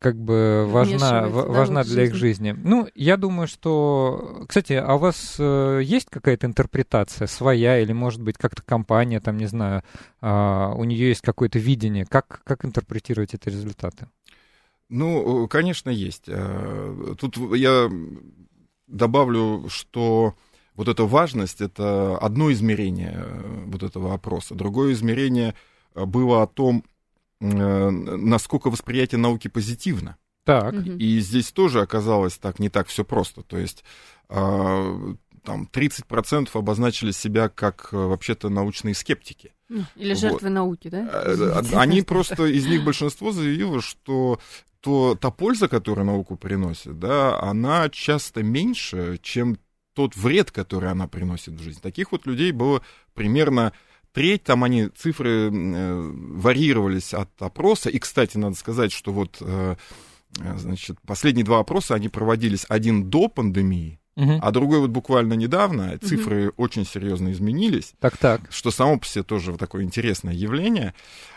как бы важна, важна для их жизни. Ну, я думаю, что... Кстати, а у вас э, есть какая-то интерпретация своя или, может быть, как-то компания, там, не знаю, э, у нее есть какое-то видение? Как, как интерпретировать эти результаты? Ну, конечно, есть. Э, тут я добавлю, что вот эта важность — это одно измерение э, вот этого опроса. Другое измерение было о том, Э, насколько восприятие науки позитивно. Так. И здесь тоже оказалось так не так все просто. То есть а, там 30% обозначили себя как э, вообще-то научные скептики. Ну, или жертвы вот. науки, да? Э, они просто, из них большинство заявило, что то та польза, которую науку приносит, да, она часто меньше, чем тот вред, который она приносит в жизнь. Таких вот людей было примерно треть, там они, цифры э, варьировались от опроса. И, кстати, надо сказать, что вот, э, значит, последние два опроса, они проводились один до пандемии, Угу. А другой вот буквально недавно цифры угу. очень серьезно изменились. Так, так. Что само по себе тоже такое интересное явление.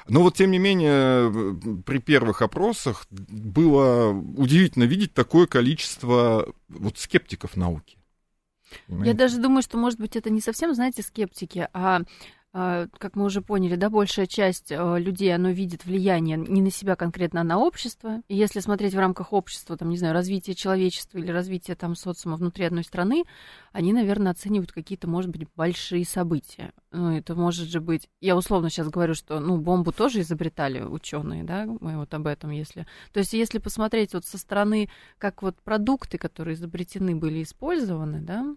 Но вот тем не менее при первых опросах было удивительно видеть такое количество вот скептиков науки. Понимаете? Я даже думаю, что, может быть, это не совсем, знаете, скептики, а, как мы уже поняли, да, большая часть а, людей, оно видит влияние не на себя конкретно, а на общество. И если смотреть в рамках общества, там, не знаю, развития человечества или развития там социума внутри одной страны, они, наверное, оценивают какие-то, может быть, большие события. Ну, это может же быть... Я условно сейчас говорю, что, ну, бомбу тоже изобретали ученые, да, мы вот об этом, если... То есть, если посмотреть вот со стороны, как вот продукты, которые изобретены, были использованы, да,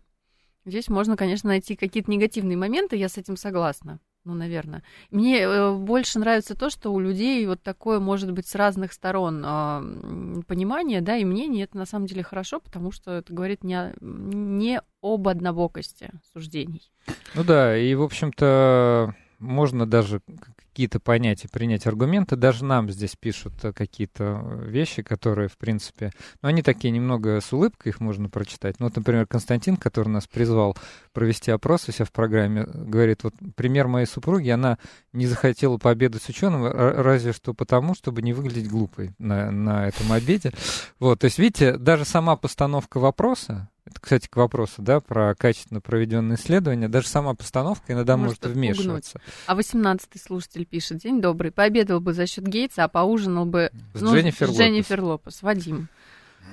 Здесь можно, конечно, найти какие-то негативные моменты, я с этим согласна. Ну, наверное. Мне э, больше нравится то, что у людей вот такое может быть с разных сторон э, понимание, да, и мнение. Это на самом деле хорошо, потому что это говорит не, о, не об однобокости суждений. Ну да, и, в общем-то, можно даже какие-то понятия, принять аргументы. Даже нам здесь пишут э, какие-то э, вещи, которые, в принципе, ну, они такие немного с улыбкой, их можно прочитать. Ну, вот, например, Константин, который нас призвал провести опрос у себя в программе, говорит, вот пример моей супруги, она не захотела пообедать с ученым, разве что потому, чтобы не выглядеть глупой на, на этом обеде. Вот, то есть, видите, даже сама постановка вопроса, это, кстати, к вопросу, да, про качественно проведенные исследования. Даже сама постановка иногда может, может вмешиваться. А 18-й слушатель пишет, день добрый, пообедал бы за счет Гейтса, а поужинал бы с, ну, Дженнифер, с Дженнифер Лопес. Вадим.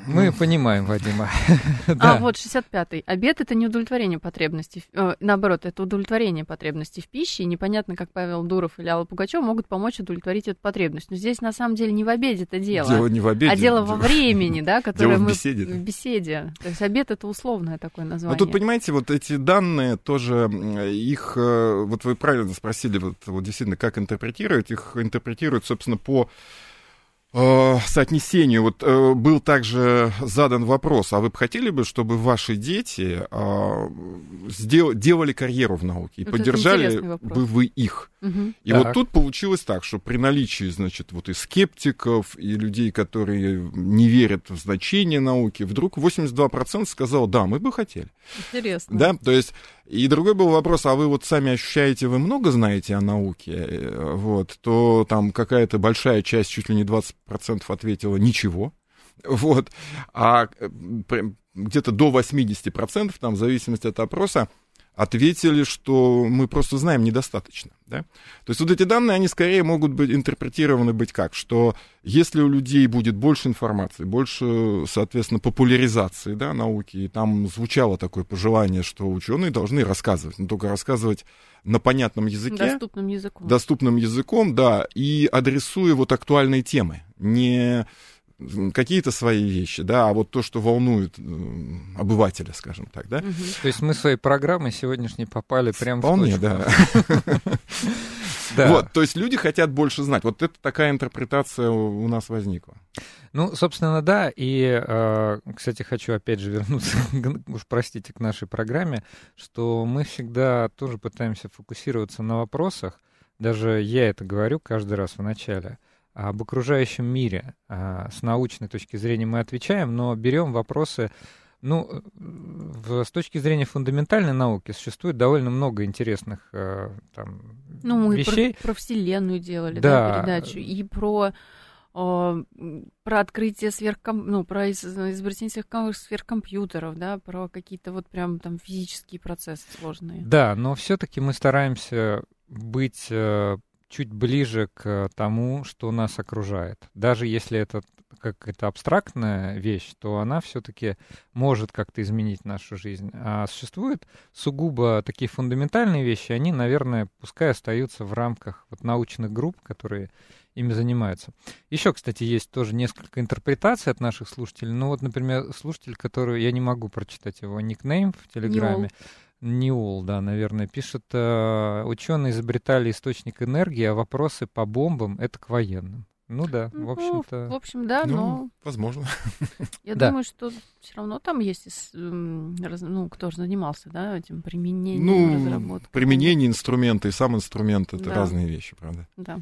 Мы понимаем Вадима. А вот 65-й. Обед это не удовлетворение потребностей. Э, наоборот, это удовлетворение потребностей в пище. И непонятно, как Павел Дуров или Алла Пугачева могут помочь удовлетворить эту потребность. Но здесь на самом деле не в обеде это дело. Дело не в обеде. А дело во времени, да, которое мы... в беседе. В беседе. То есть обед это условное такое название. Но тут, понимаете, вот эти данные тоже, их, э, вот вы правильно спросили, вот, вот действительно, как интерпретировать, их интерпретируют, собственно, по соотнесению. Вот э, был также задан вопрос, а вы бы хотели бы, чтобы ваши дети э, сдел, делали карьеру в науке и вот поддержали бы вы их? Угу. И так. вот тут получилось так, что при наличии, значит, вот и скептиков, и людей, которые не верят в значение науки, вдруг 82% сказал, да, мы бы хотели. Интересно. Да, то есть и другой был вопрос, а вы вот сами ощущаете, вы много знаете о науке, э, вот, то там какая-то большая часть, чуть ли не 20% ответила ничего, вот, а э, где-то до 80%, там, в зависимости от опроса, ответили, что мы просто знаем недостаточно. Да? То есть вот эти данные, они скорее могут быть интерпретированы быть как, что если у людей будет больше информации, больше, соответственно, популяризации да, науки, и там звучало такое пожелание, что ученые должны рассказывать, но только рассказывать на понятном языке. Доступным языком. Доступным языком, да, и адресуя вот актуальные темы, не какие-то свои вещи, да, а вот то, что волнует обывателя, скажем так, да. Угу. То есть мы своей программой сегодняшней попали прямо Вполне, в точку. да. Вот, то есть люди хотят больше знать. Вот это такая интерпретация у нас возникла. Ну, собственно, да. И, э, кстати, хочу опять же вернуться, уж простите, к нашей программе, что мы всегда тоже пытаемся фокусироваться на вопросах. Даже я это говорю каждый раз в начале об окружающем мире. А, с научной точки зрения мы отвечаем, но берем вопросы ну, в, с точки зрения фундаментальной науки существует довольно много интересных э, там, ну, мы вещей. Про, про Вселенную делали да. Да, передачу, и про, э, про открытие сверхком... ну, про изобретение сверхкомпьютеров, да, про какие-то вот прям там физические процессы сложные. Да, но все-таки мы стараемся быть э, чуть ближе к тому, что нас окружает. Даже если это какая-то абстрактная вещь, то она все-таки может как-то изменить нашу жизнь. А существуют сугубо такие фундаментальные вещи, они, наверное, пускай остаются в рамках вот научных групп, которые ими занимаются. Еще, кстати, есть тоже несколько интерпретаций от наших слушателей. Ну вот, например, слушатель, который, я не могу прочитать его никнейм в Телеграме. Неол, да, наверное, пишет, э, ученые изобретали источник энергии, а вопросы по бомбам — это к военным. Ну да, в общем-то. Ну, в общем, да, Ну, но возможно. я да. думаю, что все равно там есть, ис- м, раз- ну, кто же занимался, да, этим применением, Ну, разработкой. применение инструмента и сам инструмент — это Да. разные вещи, правда? Да.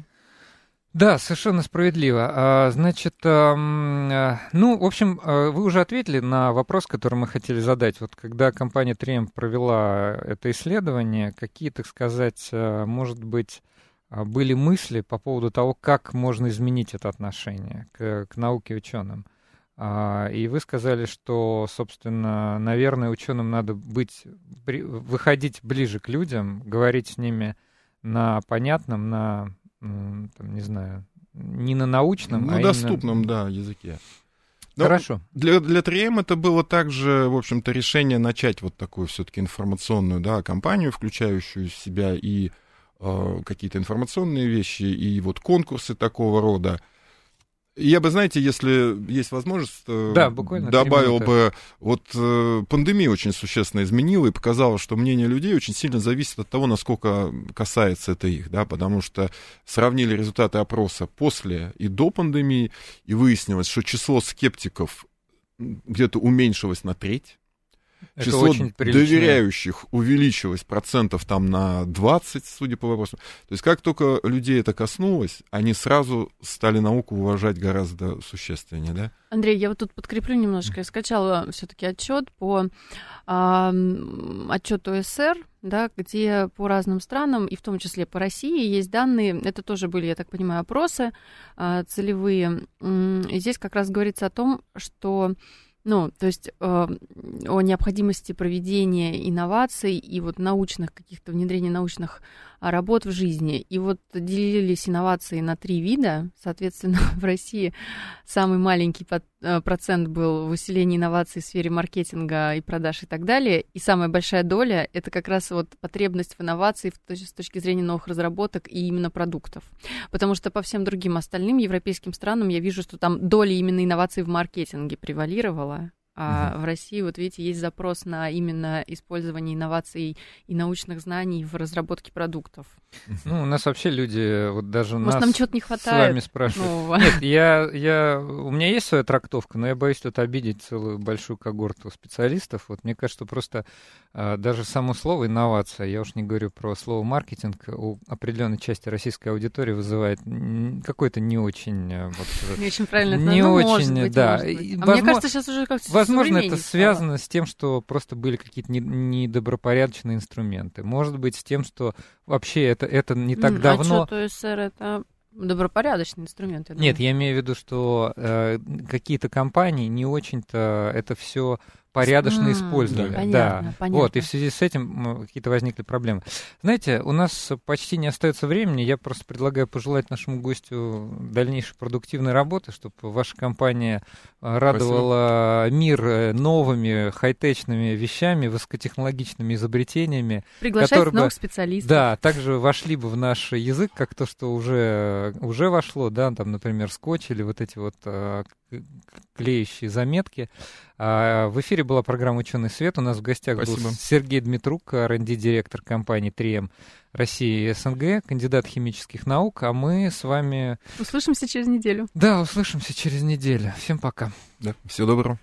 Да, совершенно справедливо. А, Значит, а, ну, в общем, а, вы уже ответили на вопрос, который мы хотели задать. Вот когда компания 3M провела это исследование, какие, так сказать, а, может быть, а, были мысли по поводу того, как можно изменить это отношение к, к науке ученым? А, И вы сказали, что, собственно, наверное, ученым надо быть, выходить ближе к людям, говорить с ними на понятном, на, там, не знаю, не на научном, Ну, а именно- доступном, да, языке. Но Хорошо. Для, для 3М это было также, в общем-то, решение начать вот такую все-таки информационную да, кампанию, включающую в себя и э, какие-то информационные вещи, и вот конкурсы такого рода. Я бы, знаете, если есть возможность, э, Да, буквально добавил бы, вот э, пандемия очень существенно изменила и показала, что мнение людей очень сильно зависит от того, насколько касается это их, да, потому что сравнили результаты опроса после и до пандемии, и выяснилось, что число скептиков где-то уменьшилось на треть, Это число доверяющих увеличилось процентов там на 20, судя по вопросам. То есть как только людей это коснулось, они сразу стали науку уважать гораздо существеннее, да? Андрей, я вот тут подкреплю немножко. Я скачала все-таки отчет по а, отчету СР, да, где по разным странам, и в том числе по России, есть данные. Это тоже были, я так понимаю, опросы а, целевые. И здесь как раз говорится о том, что ну, то есть э, о необходимости проведения инноваций и вот научных каких-то внедрения научных работ в жизни. И вот делились инновации на три вида. Соответственно, в России самый маленький э, процент был в усилении инноваций в сфере маркетинга и продаж и так далее. И самая большая доля — это как раз вот потребность в инновации с точки зрения новых разработок и именно продуктов. Потому что по всем другим остальным европейским странам я вижу, что там доля именно инноваций в маркетинге превалировала. А в России, вот видите, есть запрос на именно использование инноваций и научных знаний в разработке продуктов. Ну, у нас вообще люди, вот даже Может, нас нам чего-то не с вами хватает спрашивают. нового? Нет, я, я, у меня есть своя трактовка, но я боюсь тут обидеть целую большую когорту специалистов. Вот мне кажется, что просто а, даже само слово инновация, я уж не говорю про слово маркетинг, у определенной части российской аудитории вызывает какой-то не очень а, вот, Не очень правильно. Не ну, очень, может быть, да. может быть. И А мне возможно- кажется, сейчас уже как-то Возможно, это стало. связано с тем, что просто были какие-то не- недобропорядочные инструменты. Может быть, с тем, что вообще это, это не так М, давно... Отчет ОСР это добропорядочный инструмент, я Нет, я имею в виду, что э, какие-то компании не очень-то это все порядочно М, использовали. да. Понятно, да. понятно. Вот, и в связи с этим какие-то возникли проблемы. Знаете, у нас почти не остается времени. Я просто предлагаю пожелать нашему гостю дальнейшей продуктивной работы, чтобы ваша компания э, радовала мир э, новыми хай-течными вещами, высокотехнологичными изобретениями, Приглашать который бы- новых специалистов. да, также вошли бы в наш язык, как то, что уже, уже вошло, да, там, например, скотч или вот эти вот клеящие заметки. А, в эфире была программа «Ученый свет». У нас в гостях Спасибо. был Сергей Дмитрук, R&D-директор компании 3М России и СНГ, кандидат химических наук, а мы с вами, Услышимся через неделю. да, услышимся через неделю. Всем пока. Да, всего доброго.